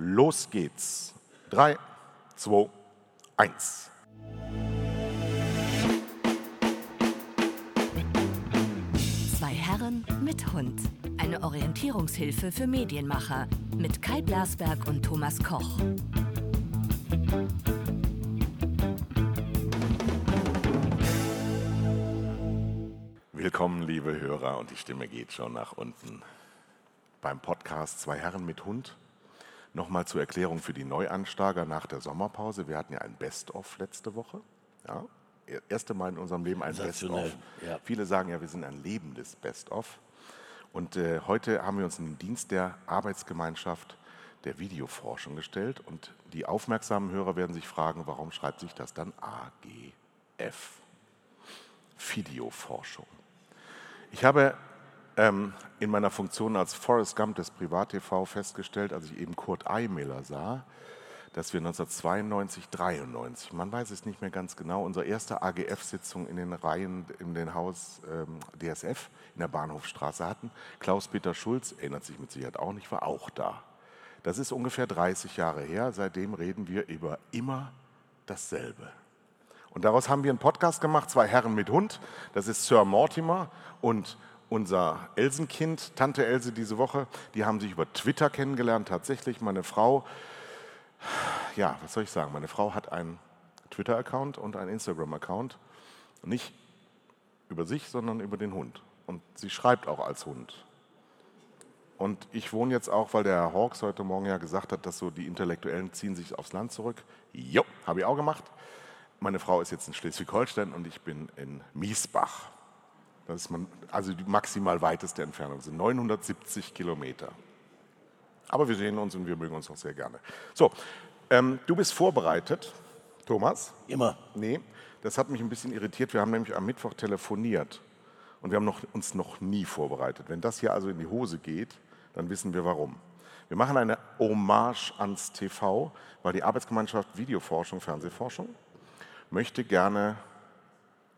Los geht's. Drei, zwei, eins. Zwei Herren mit Hund. Eine Orientierungshilfe für Medienmacher mit Kai Blasberg und Thomas Koch. Willkommen, liebe Hörer, und die Stimme geht schon nach unten. Beim Podcast Zwei Herren mit Hund. Nochmal zur Erklärung für die Neuansteiger nach der Sommerpause. Wir hatten ja ein Best-of letzte Woche. Ja, erste Mal in unserem Leben ein Best-of. Ja. Viele sagen ja, wir sind ein lebendes Best-of. Und äh, heute haben wir uns in den Dienst der Arbeitsgemeinschaft der Videoforschung gestellt. Und die aufmerksamen Hörer werden sich fragen, warum schreibt sich das dann AGF? Videoforschung. Ich habe ähm, in meiner Funktion als Forrest Gump des Privat-TV festgestellt, als ich eben Kurt Eimiller sah, dass wir 1992, 93, man weiß es nicht mehr ganz genau, unsere erste AGF-Sitzung in den Reihen in den Haus ähm, DSF in der Bahnhofstraße hatten. Klaus-Peter Schulz, erinnert sich mit Sicherheit auch nicht, war auch da. Das ist ungefähr 30 Jahre her. Seitdem reden wir über immer dasselbe. Und daraus haben wir einen Podcast gemacht, zwei Herren mit Hund. Das ist Sir Mortimer und unser Elsenkind, Tante Else diese Woche. Die haben sich über Twitter kennengelernt. Tatsächlich, meine Frau, ja, was soll ich sagen? Meine Frau hat einen Twitter-Account und einen Instagram-Account. Nicht über sich, sondern über den Hund. Und sie schreibt auch als Hund. Und ich wohne jetzt auch, weil der Herr Hawks heute Morgen ja gesagt hat, dass so die Intellektuellen ziehen sich aufs Land zurück. Jo, habe ich auch gemacht. Meine Frau ist jetzt in Schleswig-Holstein und ich bin in Miesbach. Das ist man, also die maximal weiteste Entfernung, sind 970 Kilometer. Aber wir sehen uns und wir mögen uns auch sehr gerne. So, ähm, du bist vorbereitet, Thomas? Immer. Nee, das hat mich ein bisschen irritiert. Wir haben nämlich am Mittwoch telefoniert und wir haben noch, uns noch nie vorbereitet. Wenn das hier also in die Hose geht, dann wissen wir warum. Wir machen eine Hommage ans TV, weil die Arbeitsgemeinschaft Videoforschung, Fernsehforschung möchte gerne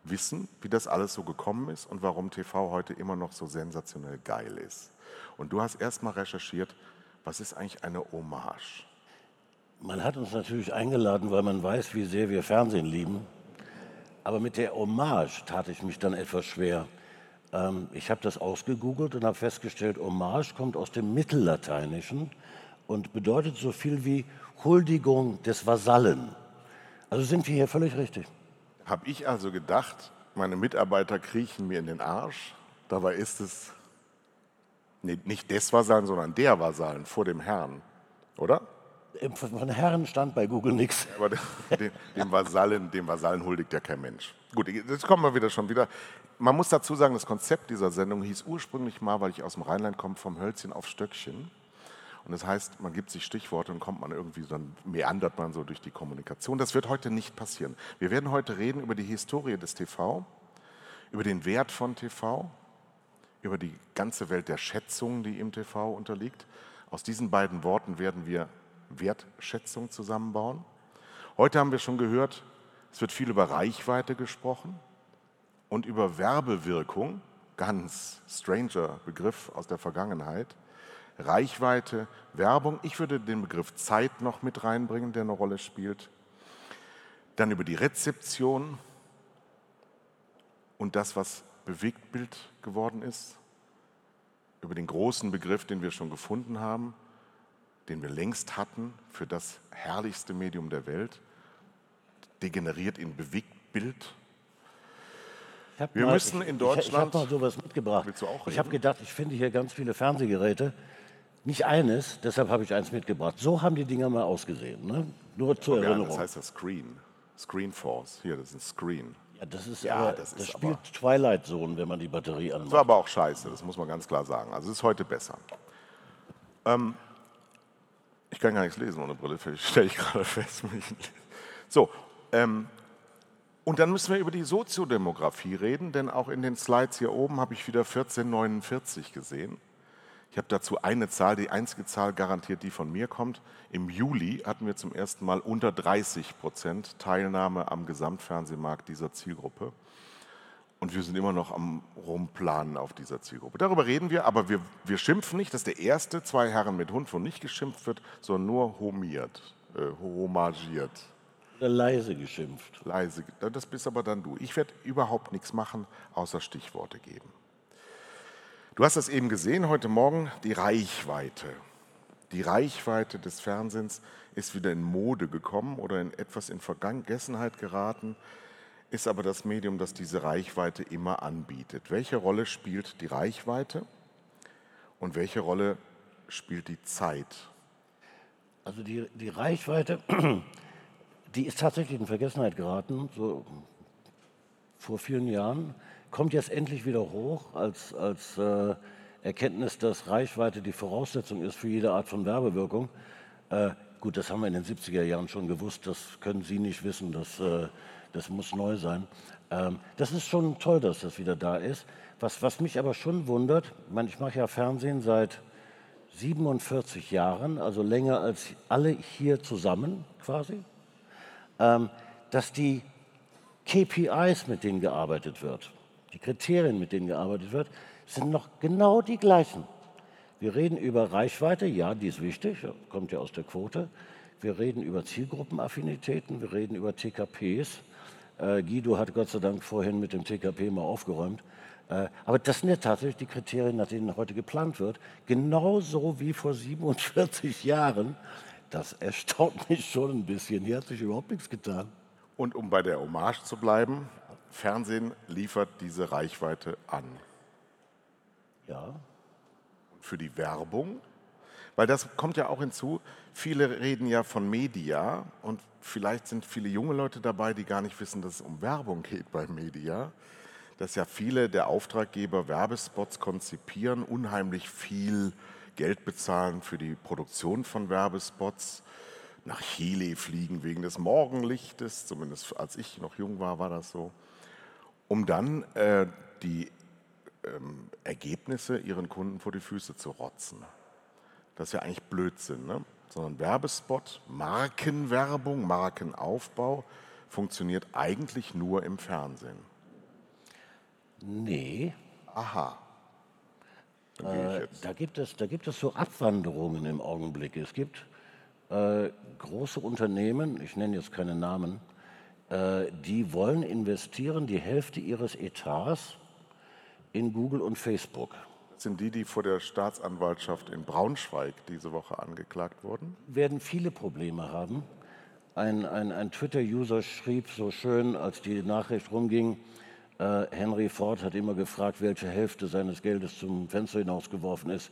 wissen, wie das alles so gekommen ist und warum TV heute immer noch so sensationell geil ist. Und du hast erstmal recherchiert, was ist eigentlich eine Hommage? Man hat uns natürlich eingeladen, weil man weiß, wie sehr wir Fernsehen lieben. Aber mit der Hommage tat ich mich dann etwas schwer. Ähm, ich habe das ausgegoogelt und habe festgestellt, Hommage kommt aus dem Mittellateinischen und bedeutet so viel wie Huldigung des Vasallen. Also sind wir hier völlig richtig. Habe ich also gedacht, meine Mitarbeiter kriechen mir in den Arsch. Dabei ist es nicht des Vasallen, sondern der Vasallen vor dem Herrn, oder? Von Herren stand bei Google nichts. Aber dem, dem, Vasallen, dem Vasallen huldigt ja kein Mensch. Gut, jetzt kommen wir wieder schon wieder. Man muss dazu sagen, das Konzept dieser Sendung hieß ursprünglich mal, weil ich aus dem Rheinland komme, vom Hölzchen auf Stöckchen. Und das heißt, man gibt sich Stichworte und kommt man irgendwie, dann meandert man so durch die Kommunikation. Das wird heute nicht passieren. Wir werden heute reden über die Historie des TV, über den Wert von TV, über die ganze Welt der Schätzung, die im TV unterliegt. Aus diesen beiden Worten werden wir Wertschätzung zusammenbauen. Heute haben wir schon gehört, es wird viel über Reichweite gesprochen und über Werbewirkung, ganz stranger Begriff aus der Vergangenheit. Reichweite, Werbung. Ich würde den Begriff Zeit noch mit reinbringen, der eine Rolle spielt. Dann über die Rezeption und das, was Bewegtbild geworden ist. Über den großen Begriff, den wir schon gefunden haben, den wir längst hatten für das herrlichste Medium der Welt, degeneriert in Bewegtbild. Wir müssen in ich, Ich, ich Deutschland- habe mal sowas mitgebracht. Ich habe gedacht, ich finde hier ganz viele Fernsehgeräte. Nicht eines, deshalb habe ich eins mitgebracht. So haben die Dinger mal ausgesehen. Ne? Nur zur Ja, Erinnerung. das heißt das Screen. Screen Force. Hier, das ist ein Screen. ja, das ist, Ja, aber, das das, ist spielt Twilight Zone, wenn man die Batterie Das anmacht. war aber auch scheiße, das muss man ganz klar sagen. Also es ist heute besser. Ähm, ich kann gar nichts lesen ohne Brille, stelle ich gerade fest. So, ähm, und dann müssen wir über die Soziodemografie reden, denn auch in den Slides hier oben habe ich wieder 1449 gesehen. Ich habe dazu eine Zahl, die einzige Zahl garantiert, die von mir kommt. Im Juli hatten wir zum ersten Mal unter 30 Prozent Teilnahme am Gesamtfernsehmarkt dieser Zielgruppe. Und wir sind immer noch am Rumplanen auf dieser Zielgruppe. Darüber reden wir, aber wir, wir schimpfen nicht. Das ist der erste Zwei Herren mit Hund, wo nicht geschimpft wird, sondern nur homiert, äh, homagiert. Leise geschimpft. Leise, das bist aber dann du. Ich werde überhaupt nichts machen, außer Stichworte geben. Du hast das eben gesehen heute Morgen, die Reichweite. Die Reichweite des Fernsehens ist wieder in Mode gekommen oder in etwas in Vergessenheit geraten ist aber das Medium, das diese Reichweite immer anbietet. Welche Rolle spielt die Reichweite und welche Rolle spielt die Zeit? Also die, die Reichweite, die ist tatsächlich in Vergessenheit geraten, so vor vielen Jahren, kommt jetzt endlich wieder hoch als, als äh, Erkenntnis, dass Reichweite die Voraussetzung ist für jede Art von Werbewirkung. Äh, gut, das haben wir in den 70er Jahren schon gewusst, das können Sie nicht wissen, dass äh, das muss neu sein. Ähm, das ist schon toll, dass das wieder da ist. Was, was mich aber schon wundert, ich, meine, ich mache ja Fernsehen seit 47 Jahren, also länger als alle hier zusammen quasi, ähm, dass die KPIs, mit denen gearbeitet wird, die Kriterien, mit denen gearbeitet wird, sind noch genau die gleichen. Wir reden über Reichweite, ja, die ist wichtig, kommt ja aus der Quote. Wir reden über Zielgruppenaffinitäten, wir reden über TKPs, äh, Guido hat Gott sei Dank vorhin mit dem TKP mal aufgeräumt. Äh, aber das sind ja tatsächlich die Kriterien, nach denen heute geplant wird. Genauso wie vor 47 Jahren. Das erstaunt mich schon ein bisschen. Hier hat sich überhaupt nichts getan. Und um bei der Hommage zu bleiben, Fernsehen liefert diese Reichweite an. Ja. Und für die Werbung, weil das kommt ja auch hinzu, viele reden ja von Media und vielleicht sind viele junge Leute dabei, die gar nicht wissen, dass es um Werbung geht bei Media. Dass ja viele der Auftraggeber Werbespots konzipieren, unheimlich viel Geld bezahlen für die Produktion von Werbespots, nach Chile fliegen wegen des Morgenlichtes, zumindest als ich noch jung war, war das so, um dann äh, die ähm, Ergebnisse ihren Kunden vor die Füße zu rotzen. Das ist ja eigentlich Blödsinn. Ne? sondern Werbespot, Markenwerbung, Markenaufbau funktioniert eigentlich nur im Fernsehen. Nee. Aha. Äh, da, gibt es, da gibt es so Abwanderungen im Augenblick. Es gibt äh, große Unternehmen, ich nenne jetzt keine Namen, die wollen investieren die Hälfte ihres Etats in Google und Facebook sind die, die vor der Staatsanwaltschaft in Braunschweig diese Woche angeklagt wurden? Werden viele Probleme haben. Ein, ein, ein Twitter-User schrieb so schön, als die Nachricht rumging, äh, Henry Ford hat immer gefragt, welche Hälfte seines Geldes zum Fenster hinausgeworfen ist.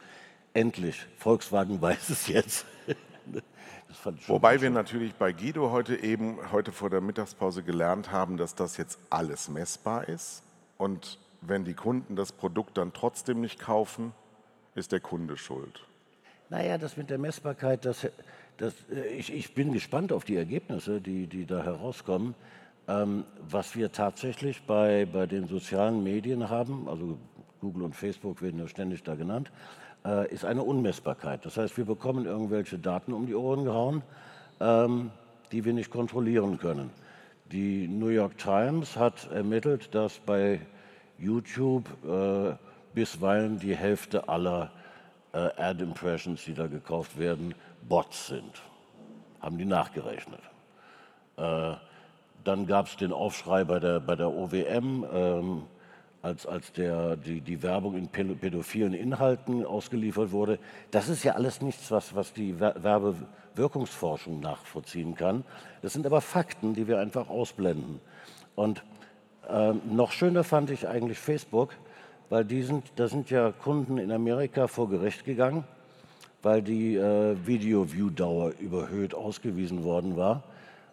Endlich, Volkswagen weiß es jetzt. Wobei wir natürlich bei Guido heute eben, heute vor der Mittagspause gelernt haben, dass das jetzt alles messbar ist und wenn die Kunden das Produkt dann trotzdem nicht kaufen, ist der Kunde schuld. Naja, das mit der Messbarkeit, das, das, äh, ich, ich, bin gespannt auf die Ergebnisse, die, die da herauskommen. Ähm, was wir tatsächlich bei, bei den sozialen Medien haben, also Google und Facebook werden ja ständig da genannt, äh, ist eine Unmessbarkeit. Das heißt, wir bekommen irgendwelche Daten um die Ohren gehauen, ähm, die wir nicht kontrollieren können. Die New York Times hat ermittelt, dass bei YouTube äh, bisweilen die Hälfte aller äh, Ad-Impressions, die da gekauft werden, Bots sind. Haben die nachgerechnet. Äh, dann gab es den Aufschrei bei der, bei der OWM, ähm, als, als der, die, die Werbung in pädophilen Inhalten ausgeliefert wurde. Das ist ja alles nichts, was, was die Werbewirkungsforschung nachvollziehen kann. Das sind aber Fakten, die wir einfach ausblenden. Und ähm, noch schöner fand ich eigentlich Facebook, weil die sind, da sind ja Kunden in Amerika vor Gericht gegangen, weil die äh, Video-View-Dauer überhöht ausgewiesen worden war.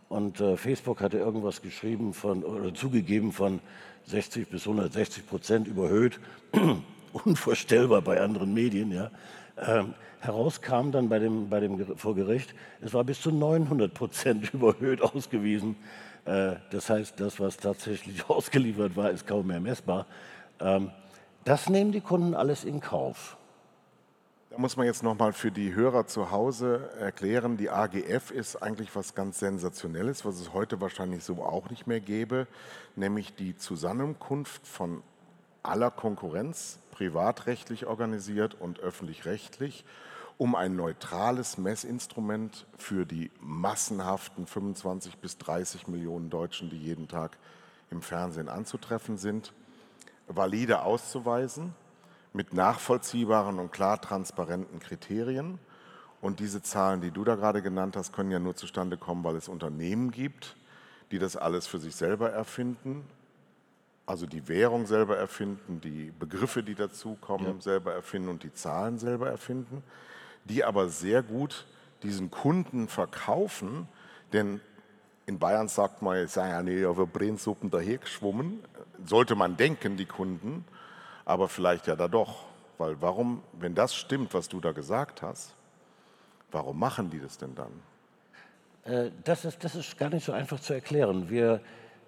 Und äh, Facebook hatte irgendwas geschrieben von, oder zugegeben von 60 bis 160 Prozent überhöht. Unvorstellbar bei anderen Medien, ja. Ähm, herauskam dann bei dem, bei dem vor Gericht, es war bis zu 900 Prozent überhöht ausgewiesen. Äh, das heißt, das, was tatsächlich ausgeliefert war, ist kaum mehr messbar. Ähm, das nehmen die Kunden alles in Kauf. Da muss man jetzt nochmal für die Hörer zu Hause erklären, die AGF ist eigentlich was ganz Sensationelles, was es heute wahrscheinlich so auch nicht mehr gäbe, nämlich die Zusammenkunft von aller Konkurrenz, privatrechtlich organisiert und öffentlich-rechtlich, um ein neutrales Messinstrument für die massenhaften 25 bis 30 Millionen Deutschen, die jeden Tag im Fernsehen anzutreffen sind, valide auszuweisen mit nachvollziehbaren und klar transparenten Kriterien. Und diese Zahlen, die du da gerade genannt hast, können ja nur zustande kommen, weil es Unternehmen gibt, die das alles für sich selber erfinden, also die Währung selber erfinden, die Begriffe, die dazukommen, ja. selber erfinden und die Zahlen selber erfinden, die aber sehr gut diesen Kunden verkaufen, denn in Bayern sagt man, es sei ja nicht über Brennsuppen dahergeschwommen, sollte man denken, die Kunden, aber vielleicht ja da doch. Weil warum, wenn das stimmt, was du da gesagt hast, warum machen die das denn dann? Äh, das, ist, das ist gar nicht so einfach zu erklären. Wir,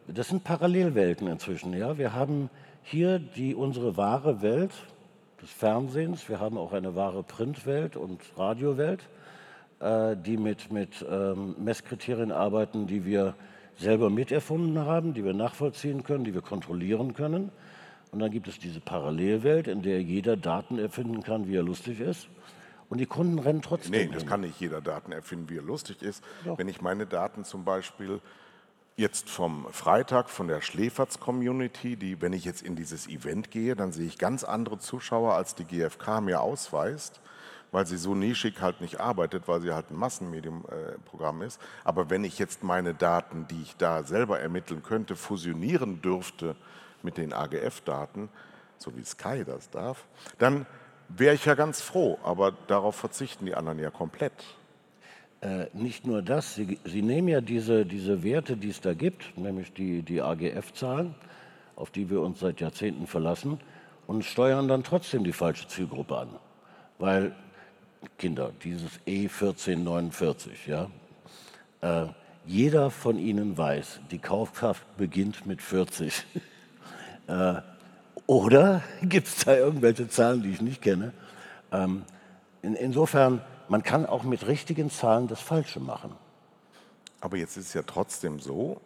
das sind Parallelwelten inzwischen. Ja? Wir haben hier die, unsere wahre Welt des Fernsehens, wir haben auch eine wahre Printwelt und Radiowelt, äh, die mit, mit ähm, Messkriterien arbeiten, die wir selber miterfunden haben, die wir nachvollziehen können, die wir kontrollieren können. Und dann gibt es diese Parallelwelt, in der jeder Daten erfinden kann, wie er lustig ist. Und die Kunden rennen trotzdem. Nee, das hin. kann nicht jeder Daten erfinden, wie er lustig ist. Doch. Wenn ich meine Daten zum Beispiel jetzt vom Freitag von der Schläferz-Community, die, wenn ich jetzt in dieses Event gehe, dann sehe ich ganz andere Zuschauer, als die GfK mir ausweist, weil sie so nischig halt nicht arbeitet, weil sie halt ein Massenmedienprogramm äh, ist. Aber wenn ich jetzt meine Daten, die ich da selber ermitteln könnte, fusionieren dürfte mit den AGF-Daten, so wie Sky das darf, dann wäre ich ja ganz froh. Aber darauf verzichten die anderen ja komplett. Äh, nicht nur das, Sie, Sie, nehmen ja diese, diese Werte, die es da gibt, nämlich die, die AGF-Zahlen, auf die wir uns seit Jahrzehnten verlassen, und steuern dann trotzdem die falsche Zielgruppe an. Weil, Kinder, dieses E1449, ja, äh, jeder von Ihnen weiß, die Kaufkraft beginnt mit 40. Äh, oder gibt es da irgendwelche Zahlen, die ich nicht kenne? Ähm, in, insofern, man kann auch mit richtigen Zahlen das Falsche machen. Aber jetzt ist es ja trotzdem so,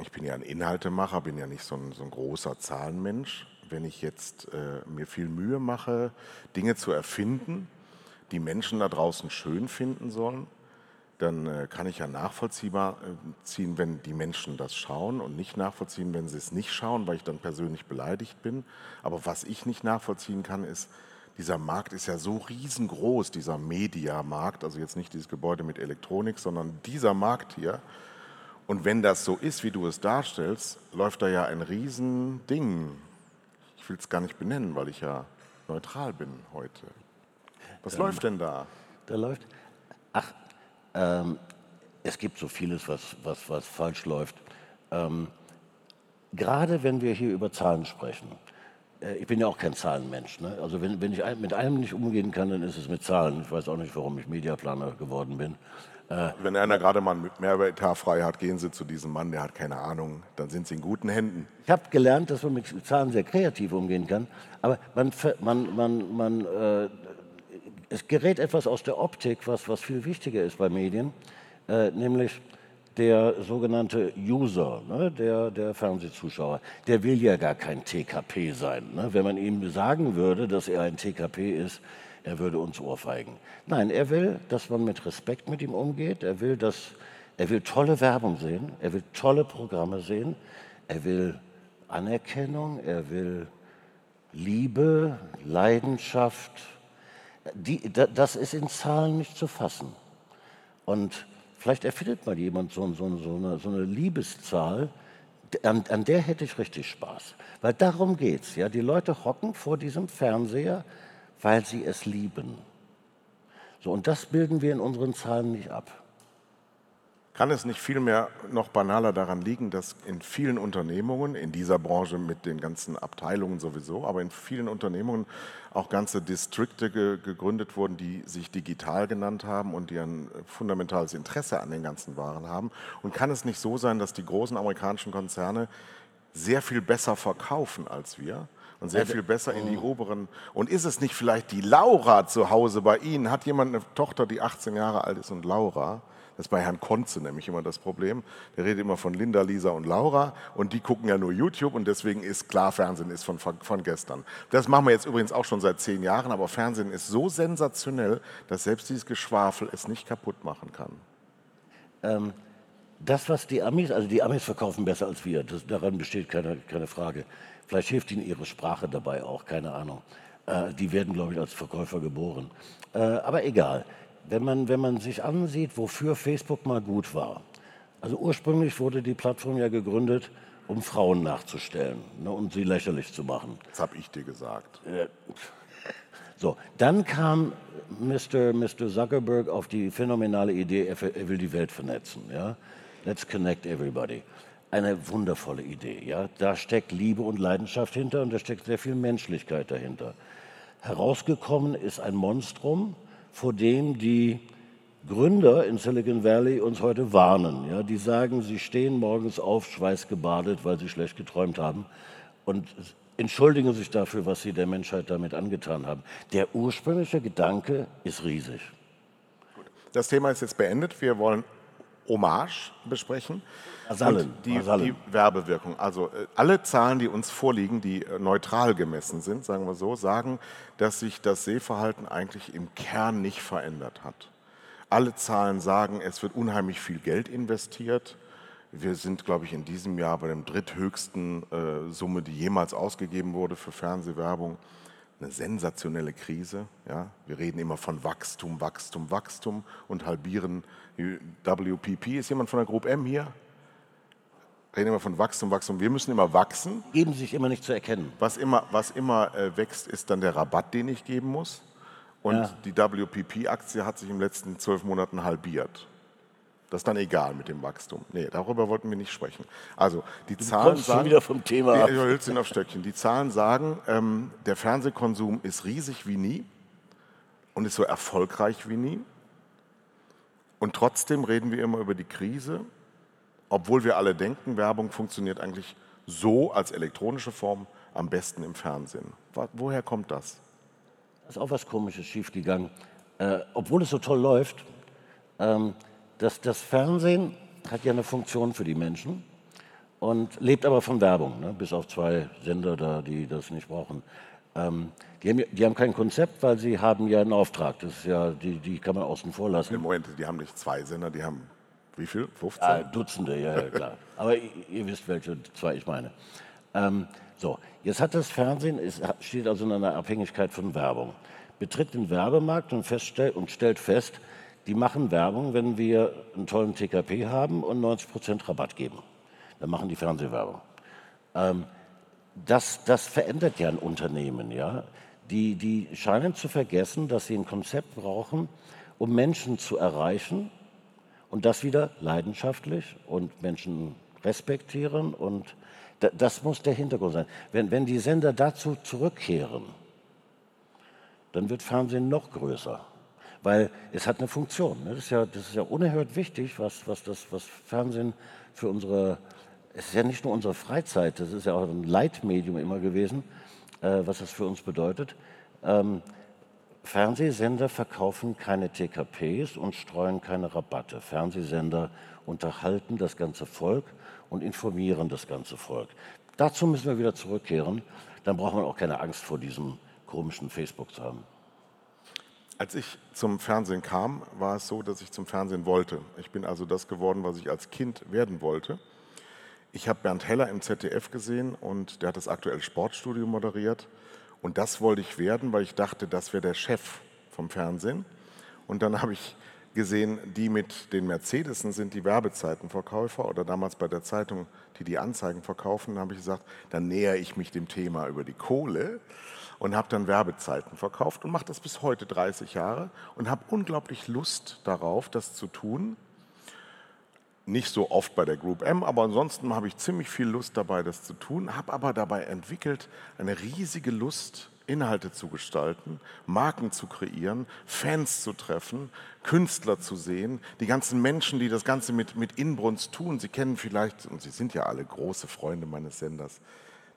ich bin ja ein Inhaltemacher, bin ja nicht so ein, so ein großer Zahlenmensch. Wenn ich jetzt äh, mir viel Mühe mache, Dinge zu erfinden, die Menschen da draußen schön finden sollen, dann äh, kann ich ja nachvollziehbar äh, ziehen, wenn die Menschen das schauen und nicht nachvollziehen, wenn sie es nicht schauen, weil ich dann persönlich beleidigt bin. Aber was ich nicht nachvollziehen kann, ist, dieser Markt ist ja so riesengroß, dieser Mediamarkt, also jetzt nicht dieses Gebäude mit Elektronik, sondern dieser Markt hier. Und wenn das so ist, wie du es darstellst, läuft da ja ein Riesending. Ich will es gar nicht benennen, weil ich ja neutral bin heute. Was ähm, läuft denn da? Da läuft, ach, ähm, es gibt so vieles, was, was, was falsch läuft. Ähm, gerade wenn wir hier über Zahlen sprechen, äh, ich bin ja auch kein Zahlenmensch. Ne? Also wenn, wenn ich mit allem nicht umgehen kann, dann ist es mit Zahlen. Ich weiß auch nicht, warum ich Mediaplaner geworden bin. Äh, wenn einer gerade mal einen Mehrwertetat frei hat, gehen Sie zu diesem Mann, der hat keine Ahnung. Dann sind Sie in guten Händen. Ich habe gelernt, dass man mit Zahlen sehr kreativ umgehen kann. Aber man, man, man, man äh, es gerät etwas aus der Optik, was, was viel wichtiger ist bei Medien, äh, nämlich der sogenannte User, ne, der, der Fernsehzuschauer, der will ja gar kein TKP sein. Ne? Wenn man ihm sagen würde, dass er ein TKP ist, er würde uns ohrfeigen. Nein, er will, dass man mit Respekt mit ihm umgeht. Er will, dass, er will tolle Werbung sehen. Er will tolle Programme sehen. Er will Anerkennung. Er will Liebe, Leidenschaft, die, das ist in Zahlen nicht zu fassen. Und vielleicht erfindet mal jemand so, so, so, eine, so eine, Liebeszahl, an, an, der hätte ich richtig Spaß. Weil darum geht es. Ja? Die Leute hocken vor diesem Fernseher, weil sie es lieben. So, und das bilden wir in unseren Zahlen nicht ab. Kann es nicht vielmehr noch banaler daran liegen, dass in vielen Unternehmungen, in dieser Branche mit den ganzen Abteilungen sowieso, aber in vielen Unternehmungen auch ganze Distrikte ge gegründet wurden, die sich digital genannt haben und die ein fundamentales Interesse an den ganzen Waren haben? Und kann es nicht so sein, dass die großen amerikanischen Konzerne sehr viel besser verkaufen als wir und sehr viel besser in die oberen. Und ist es nicht vielleicht die Laura zu Hause bei Ihnen? Hat jemand eine Tochter, die 18 Jahre alt ist und Laura? Das ist bei Herrn Konze nämlich immer das Problem. Der redet immer von Linda, Lisa und Laura und die gucken ja nur YouTube und deswegen ist klar, Fernsehen ist von, von gestern. Das machen wir jetzt übrigens auch schon seit zehn Jahren, aber Fernsehen ist so sensationell, dass selbst dieses Geschwafel es nicht kaputt machen kann. Ähm, das, was die Amis, also die Amis verkaufen besser als wir, das, daran besteht keine, keine Frage. Vielleicht hilft ihnen ihre Sprache dabei auch, keine Ahnung. Äh, die werden, glaube ich, als Verkäufer geboren. Äh, aber egal wenn man, wenn man sich ansieht, wofür Facebook mal gut war. Also ursprünglich wurde die Plattform ja gegründet, um Frauen nachzustellen ne, und sie lächerlich zu machen. Das habe ich dir gesagt. so, dann kam Mr. Mr. Zuckerberg auf die phänomenale Idee, er, er will die Welt vernetzen. Ja? Let's connect everybody. Eine wundervolle Idee. Ja? Da steckt Liebe und Leidenschaft hinter und da steckt sehr viel Menschlichkeit dahinter. Herausgekommen ist ein Monstrum, vor dem die Gründer in Silicon Valley uns heute warnen. Ja, die sagen, sie stehen morgens auf, schweißgebadet, weil sie schlecht geträumt haben und entschuldigen sich dafür, was sie der Menschheit damit angetan haben. Der ursprüngliche Gedanke ist riesig. Das Thema ist jetzt beendet. Wir wollen Hommage besprechen. Vasallen. Die, die, Werbewirkung. Also äh, alle Zahlen, die uns vorliegen, die äh, neutral gemessen sind, sagen wir so, sagen, dass sich das Sehverhalten eigentlich im Kern nicht verändert hat. Alle Zahlen sagen, es wird unheimlich viel Geld investiert. Wir sind, glaube ich, in diesem Jahr bei der dritthöchsten äh, Summe, die jemals ausgegeben wurde für Fernsehwerbung. Eine sensationelle Krise. Ja? Wir reden immer von Wachstum, Wachstum, Wachstum und halbieren WPP. Ist jemand von der Group M hier? reden immer von Wachstum, Wachstum. Wir müssen immer wachsen. Geben sich immer nicht zu erkennen. Was immer, was immer äh, wächst, ist dann der Rabatt, den ich geben muss. Und ja. die WPP-Aktie hat sich in den letzten zwölf Monaten halbiert. Das ist dann egal mit dem Wachstum. Nee, darüber wollten wir nicht sprechen. Also die du Zahlen sagen schon wieder vom Thema die, ab. auf Stöckchen. Die Zahlen sagen, ähm, der Fernsehkonsum ist riesig wie nie und ist so erfolgreich wie nie. Und trotzdem reden wir immer über die Krise obwohl wir alle denken, Werbung funktioniert eigentlich so als elektronische Form am besten im Fernsehen. Woher kommt das? Da ist auch was Komisches schiefgegangen. Äh, obwohl es so toll läuft, ähm, das, das, Fernsehen hat ja eine Funktion für die Menschen und lebt aber von Werbung, ne? bis auf zwei Sender da, die das nicht brauchen. Ähm, die, haben, die, haben, kein Konzept, weil sie haben ja einen Auftrag. Das ist ja, die, die kann man außen vor lassen. Im Moment, die haben nicht zwei Sender, die haben wie viel? 15? Ah, Dutzende, ja, ja klar. Aber ihr, ihr, wisst, welche zwei ich meine. Ähm, so, jetzt hat das Fernsehen, es steht also in einer Abhängigkeit von Werbung. Betritt den Werbemarkt und, und stellt fest, die machen Werbung, wenn wir einen tollen TKP haben und 90% Rabatt geben. Dann machen die Fernsehwerbung. Ähm, das, das verändert ja ein Unternehmen. Ja? Die, die scheinen zu vergessen, dass sie ein Konzept brauchen, um Menschen zu erreichen, und das wieder leidenschaftlich und Menschen respektieren. Und das muss der Hintergrund sein. Wenn, wenn die Sender dazu zurückkehren, dann wird Fernsehen noch größer. Weil es hat eine Funktion. Ne? Das ist ja, das ist ja unerhört wichtig, was, was, das, was Fernsehen für unsere, es ist ja nicht nur unsere Freizeit, das ist ja auch ein Leitmedium immer gewesen, äh, was das für uns bedeutet. Ähm, Fernsehsender verkaufen keine TKPs und streuen keine Rabatte. Fernsehsender unterhalten das ganze Volk und informieren das ganze Volk. Dazu müssen wir wieder zurückkehren. Dann braucht man auch keine Angst vor diesem komischen Facebook zu haben. Als ich zum Fernsehen kam, war es so, dass ich zum Fernsehen wollte. Ich bin also das geworden, was ich als Kind werden wollte. Ich habe Bernd Heller im ZDF gesehen und der hat das aktuelle Sportstudio moderiert. Und das wollte ich werden, weil ich dachte, das wäre der Chef vom Fernsehen. Und dann habe ich gesehen, die mit den Mercedesen sind die Werbezeitenverkäufer oder damals bei der Zeitung, die die Anzeigen verkaufen, habe ich gesagt, dann nähere ich mich dem Thema über die Kohle und habe dann Werbezeiten verkauft und mache das bis heute 30 Jahre und habe unglaublich Lust darauf, das zu tun nicht so oft bei der Group M, aber ansonsten habe ich ziemlich viel Lust dabei, das zu tun, habe aber dabei entwickelt eine riesige Lust, Inhalte zu gestalten, Marken zu kreieren, Fans zu treffen, Künstler zu sehen, die ganzen Menschen, die das Ganze mit, mit Inbrunst tun. Sie kennen vielleicht, und Sie sind ja alle große Freunde meines Senders,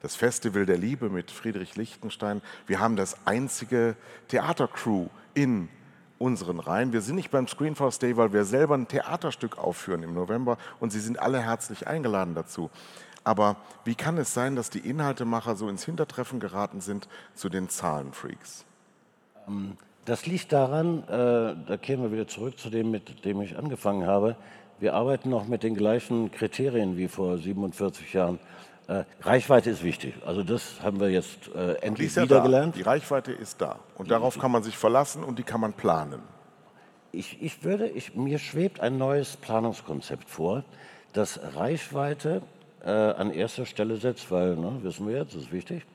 das Festival der Liebe mit Friedrich Lichtenstein. Wir haben das einzige Theatercrew in unseren Reihen. Wir sind nicht beim Screenforce Day, weil wir selber ein Theaterstück aufführen im November und Sie sind alle herzlich eingeladen dazu. Aber wie kann es sein, dass die Inhaltemacher so ins Hintertreffen geraten sind zu den Zahlenfreaks? Ähm, das liegt daran, äh, da kehren wir wieder zurück zu dem, mit dem ich angefangen habe. Wir arbeiten noch mit den gleichen Kriterien wie vor 47 Jahren. Äh, Reichweite ist wichtig. Also das haben wir jetzt äh, endlich wieder gelernt. Die Reichweite ist da und darauf kann man sich verlassen und die kann man planen. Ich, ich würde, ich, mir schwebt ein neues Planungskonzept vor, das Reichweite äh, an erster Stelle setzt, weil, ne, wissen wir jetzt, das ist wichtig.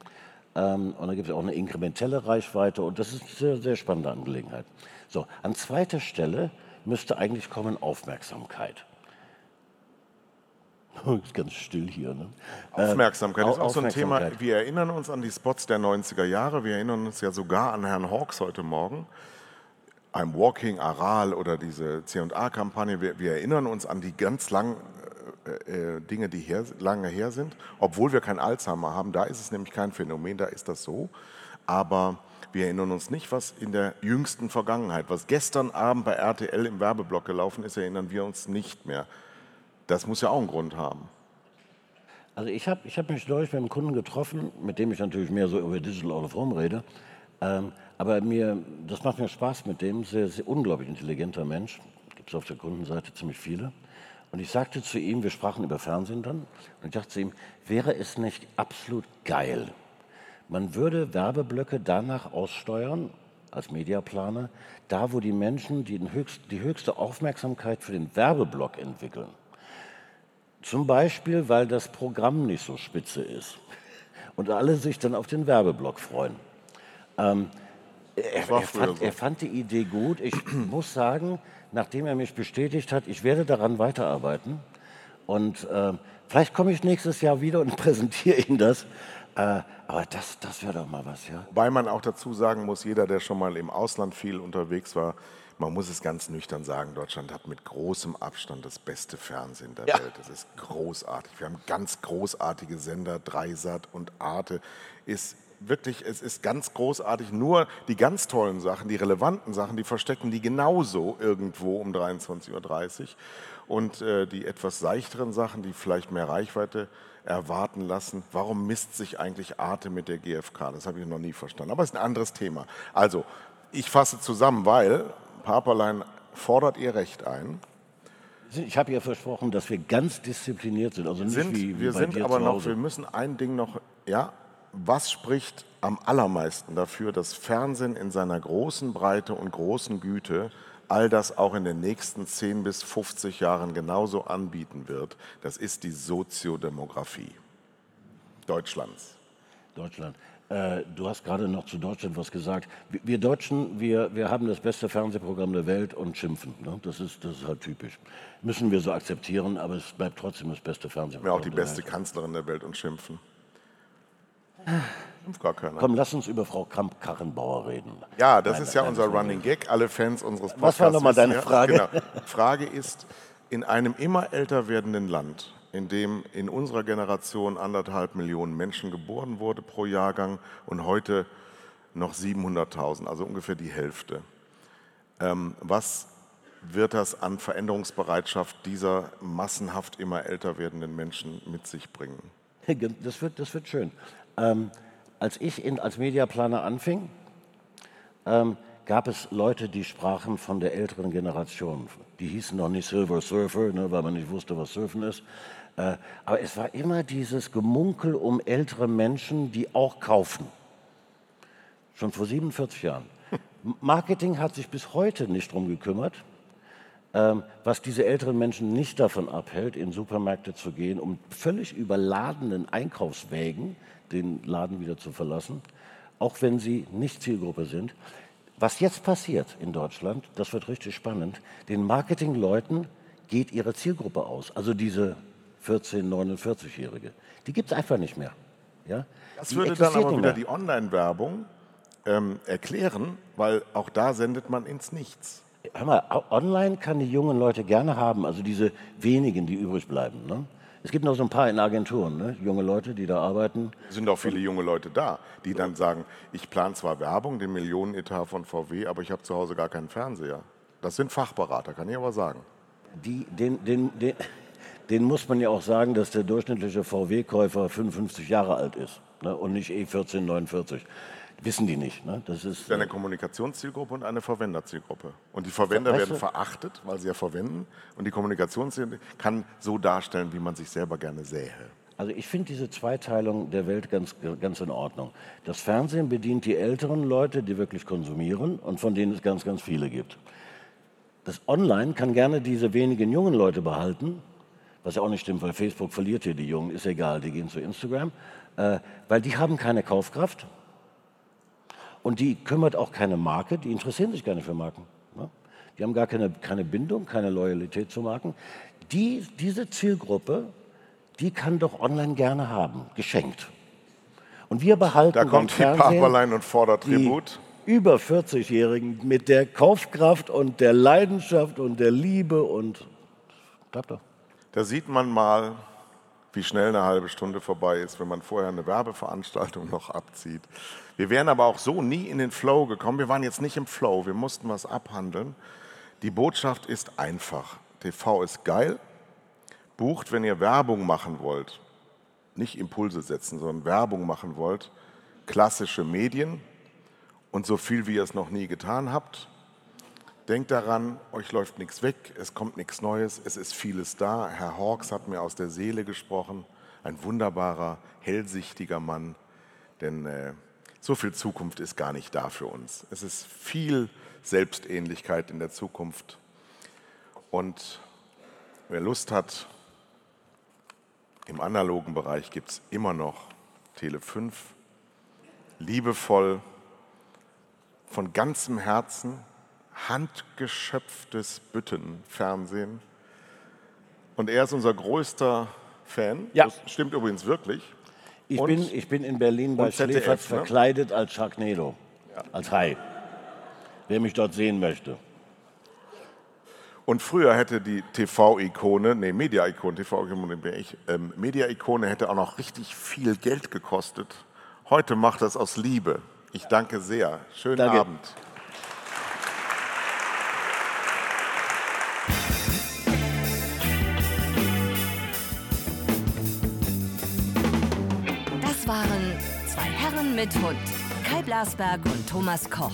Ähm, und dann gibt es auch eine inkrementelle Reichweite und das ist eine sehr, sehr spannende Angelegenheit. So, an zweiter Stelle müsste eigentlich kommen Aufmerksamkeit. Ist ganz still hier. Ne? Aufmerksamkeit äh, ist auch so ein Thema. Wir erinnern uns an die Spots der 90er Jahre. Wir erinnern uns ja sogar an Herrn Hawks heute Morgen. I'm Walking Aral oder diese C&A-Kampagne. Wir, wir, erinnern uns an die ganz langen äh, äh, Dinge, die her, lange her sind. Obwohl wir kein Alzheimer haben, da ist es nämlich kein Phänomen, da ist das so. Aber wir erinnern uns nicht, was in der jüngsten Vergangenheit, was gestern Abend bei RTL im Werbeblock gelaufen ist, erinnern wir uns nicht mehr. Das muss ja auch einen Grund haben. Also ich habe ich hab mich neulich mit einem Kunden getroffen, mit dem ich natürlich mehr so über Digital Out of Home rede. Ähm, aber mir, das macht mir Spaß mit dem, sehr, sehr unglaublich intelligenter Mensch. Gibt es auf der Kundenseite ziemlich viele. Und ich sagte zu ihm, wir sprachen über Fernsehen dann, und ich dachte zu ihm, wäre es nicht absolut geil? Man würde Werbeblöcke danach aussteuern, als Mediaplaner, da wo die Menschen die, höchst, die höchste Aufmerksamkeit für den Werbeblock entwickeln. Zum Beispiel, weil das Programm nicht so spitze ist und alle sich dann auf den Werbeblock freuen. Ähm, er, er, fand, er, fand, die Idee gut. Ich muss sagen, nachdem er mich bestätigt hat, ich werde daran weiterarbeiten. Und äh, vielleicht komme ich nächstes Jahr wieder und präsentiere Ihnen das. Äh, aber das, das wäre doch mal was, ja. Wobei man auch dazu sagen muss, jeder, der schon mal im Ausland viel unterwegs war, man muss es ganz nüchtern sagen, Deutschland hat mit großem Abstand das beste Fernsehen der ja. Welt. Das ist großartig. Wir haben ganz großartige Sender, Dreisat und Arte. Ist wirklich, es ist ganz großartig. Nur die ganz tollen Sachen, die relevanten Sachen, die verstecken die genauso irgendwo um 23.30 Uhr. Und äh, die etwas seichteren Sachen, die vielleicht mehr Reichweite erwarten lassen, warum misst sich eigentlich Arte mit der GfK? Das habe ich noch nie verstanden. Aber es ist ein anderes Thema. Also, ich fasse zusammen, weil Paperlein fordert ihr Recht ein. Ich habe ihr versprochen, dass wir ganz diszipliniert sind. Also nicht sind wie, wie wir sind aber noch, wir müssen ein Ding noch, ja, was spricht am allermeisten dafür, dass Fernsehen in seiner großen Breite und großen Güte all das auch in den nächsten 10 bis 50 Jahren genauso anbieten wird, das ist die Soziodemografie Deutschlands. Deutschland. Äh, du hast gerade noch zu Deutschland was gesagt. Wir Deutschen, wir, wir haben das beste Fernsehprogramm der Welt und schimpfen. Ne? Das, ist, das ist halt typisch. Müssen wir so akzeptieren, aber es bleibt trotzdem das beste Fernsehprogramm. Wir auch die beste Welt. Kanzlerin der Welt und schimpfen. Gar keiner. Komm, lass uns über Frau Kramp-Karrenbauer reden. Ja, das nein, ist ja unser Running Gag. Alle Fans unseres Podcasts. Was war nochmal deine Frage? Genau. Frage ist, in einem immer älter werdenden Land, in dem in unserer Generation anderthalb Millionen Menschen geboren wurde pro Jahrgang und heute noch 700.000, also ungefähr die Hälfte. Ähm, was wird das an Veränderungsbereitschaft dieser massenhaft immer älter werdenden Menschen mit sich bringen? Das wird, das wird schön. Ähm, als ich in, als Mediaplaner anfing, ähm, gab es Leute, die sprachen von der älteren Generation. Die hießen noch nicht Silver Surfer, ne, weil man nicht wusste, was Surfen ist. Äh, aber es war immer dieses Gemunkel um ältere Menschen, die auch kaufen. Schon vor 47 Jahren. Marketing hat sich bis heute nicht darum gekümmert, ähm, was diese älteren Menschen nicht davon abhält, in Supermärkte zu gehen, um völlig überladenen Einkaufswägen den Laden wieder zu verlassen, auch wenn sie nicht Zielgruppe sind. Was jetzt passiert in Deutschland, das wird richtig spannend, den Marketingleuten geht ihre Zielgruppe aus. Also diese 14-, 49-Jährige. Die gibt es einfach nicht mehr. Ja? Das würde dann aber wieder die Online-Werbung ähm, erklären, weil auch da sendet man ins Nichts. Hör mal, online kann die jungen Leute gerne haben, also diese wenigen, die übrig bleiben. Ne? Es gibt noch so ein paar in Agenturen, ne? junge Leute, die da arbeiten. Es sind auch viele junge Leute da, die dann sagen, ich plane zwar Werbung, den Millionenetat von VW, aber ich habe zu Hause gar keinen Fernseher. Das sind Fachberater, kann ich aber sagen. Die, den, den, den, den muss man ja auch sagen, dass der durchschnittliche VW-Käufer 55 Jahre alt ist ne? und nicht E1449. Wissen die nicht. Ne? Das ist eine Kommunikationszielgruppe und eine Verwenderzielgruppe. Und die Verwender weißt werden verachtet, weil sie ja verwenden. Und die Kommunikationszielgruppe kann so darstellen, wie man sich selber gerne sähe. Also ich finde diese Zweiteilung der Welt ganz, ganz in Ordnung. Das Fernsehen bedient die älteren Leute, die wirklich konsumieren und von denen es ganz, ganz viele gibt. Das Online kann gerne diese wenigen jungen Leute behalten, was ja auch nicht stimmt, weil Facebook verliert hier die Jungen, ist egal, die gehen zu Instagram, äh, weil die haben keine Kaufkraft und die kümmert auch keine Marke, die interessieren sich gar nicht für Marken. Ne? Die haben gar keine, keine Bindung, keine Loyalität zu Marken. Die, diese Zielgruppe, die kann doch online gerne haben, geschenkt. Und wir behalten Da kommt die Paperlein und fordert Tribut über 40-Jährigen mit der Kaufkraft und der Leidenschaft und der Liebe und klappt doch. Da sieht man mal, wie schnell eine halbe Stunde vorbei ist, wenn man vorher eine Werbeveranstaltung noch abzieht. Wir wären aber auch so nie in den Flow gekommen. Wir waren jetzt nicht im Flow, wir mussten was abhandeln. Die Botschaft ist einfach. TV ist geil. Bucht, wenn ihr Werbung machen wollt. Nicht Impulse setzen, sondern Werbung machen wollt. Klassische Medien, und so viel, wie ihr es noch nie getan habt. Denkt daran, euch läuft nichts weg, es kommt nichts Neues, es ist vieles da. Herr Hawks hat mir aus der Seele gesprochen, ein wunderbarer, hellsichtiger Mann, denn äh, so viel Zukunft ist gar nicht da für uns. Es ist viel Selbstähnlichkeit in der Zukunft. Und wer Lust hat, im analogen Bereich gibt es immer noch Tele 5, liebevoll von ganzem Herzen handgeschöpftes Büttenfernsehen. Und er ist unser größter Fan. Ja. Das stimmt übrigens wirklich. Ich, bin, ich bin in Berlin bei ZDF, Schläferz ne? verkleidet als Sharknado, ja. als Hai. Wer mich dort sehen möchte. Und früher hätte die TV-Ikone, nee, Media-Ikone, TV-Ikone, ähm, Media-Ikone hätte auch noch richtig viel Geld gekostet. Heute macht das aus Liebe. Ich danke sehr. Schönen danke. Abend. Mit Hund, Kai Blasberg und Thomas Koch.